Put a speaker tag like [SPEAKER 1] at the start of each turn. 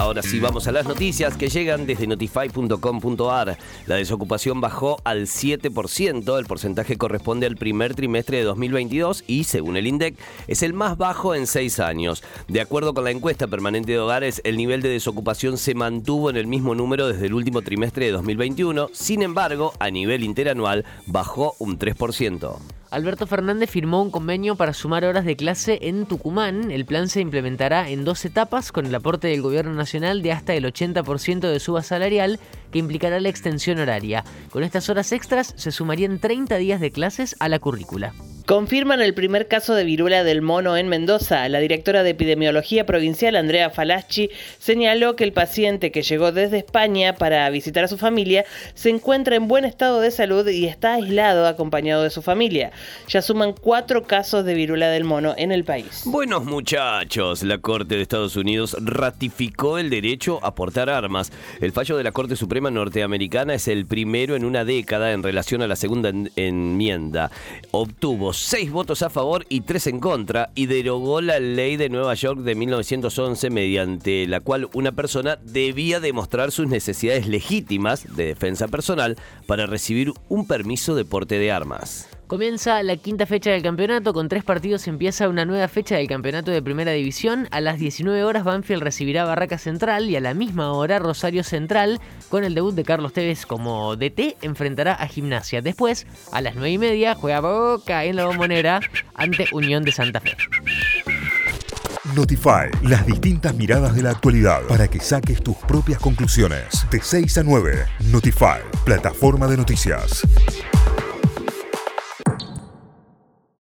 [SPEAKER 1] Ahora sí, vamos a las noticias que llegan desde notify.com.ar. La desocupación bajó al 7%, el porcentaje corresponde al primer trimestre de 2022 y, según el INDEC, es el más bajo en seis años. De acuerdo con la encuesta permanente de hogares, el nivel de desocupación se mantuvo en el mismo número desde el último trimestre de 2021, sin embargo, a nivel interanual bajó un 3%.
[SPEAKER 2] Alberto Fernández firmó un convenio para sumar horas de clase en Tucumán. El plan se implementará en dos etapas con el aporte del Gobierno Nacional de hasta el 80% de suba salarial que implicará la extensión horaria. Con estas horas extras se sumarían 30 días de clases a la currícula.
[SPEAKER 3] Confirman el primer caso de viruela del mono en Mendoza. La directora de epidemiología provincial, Andrea Falaschi, señaló que el paciente que llegó desde España para visitar a su familia se encuentra en buen estado de salud y está aislado acompañado de su familia. Ya suman cuatro casos de viruela del mono en el país.
[SPEAKER 1] Buenos muchachos, la Corte de Estados Unidos ratificó el derecho a portar armas. El fallo de la Corte Suprema norteamericana es el primero en una década en relación a la segunda enmienda. Obtuvo seis votos a favor y tres en contra y derogó la ley de Nueva York de 1911 mediante la cual una persona debía demostrar sus necesidades legítimas de defensa personal para recibir un permiso de porte de armas.
[SPEAKER 2] Comienza la quinta fecha del campeonato, con tres partidos empieza una nueva fecha del campeonato de primera división. A las 19 horas Banfield recibirá Barraca Central y a la misma hora Rosario Central, con el debut de Carlos Tevez como DT, enfrentará a Gimnasia. Después, a las 9 y media, juega Boca en la bombonera ante Unión de Santa Fe.
[SPEAKER 4] Notify, las distintas miradas de la actualidad para que saques tus propias conclusiones. De 6 a 9, Notify, plataforma de noticias.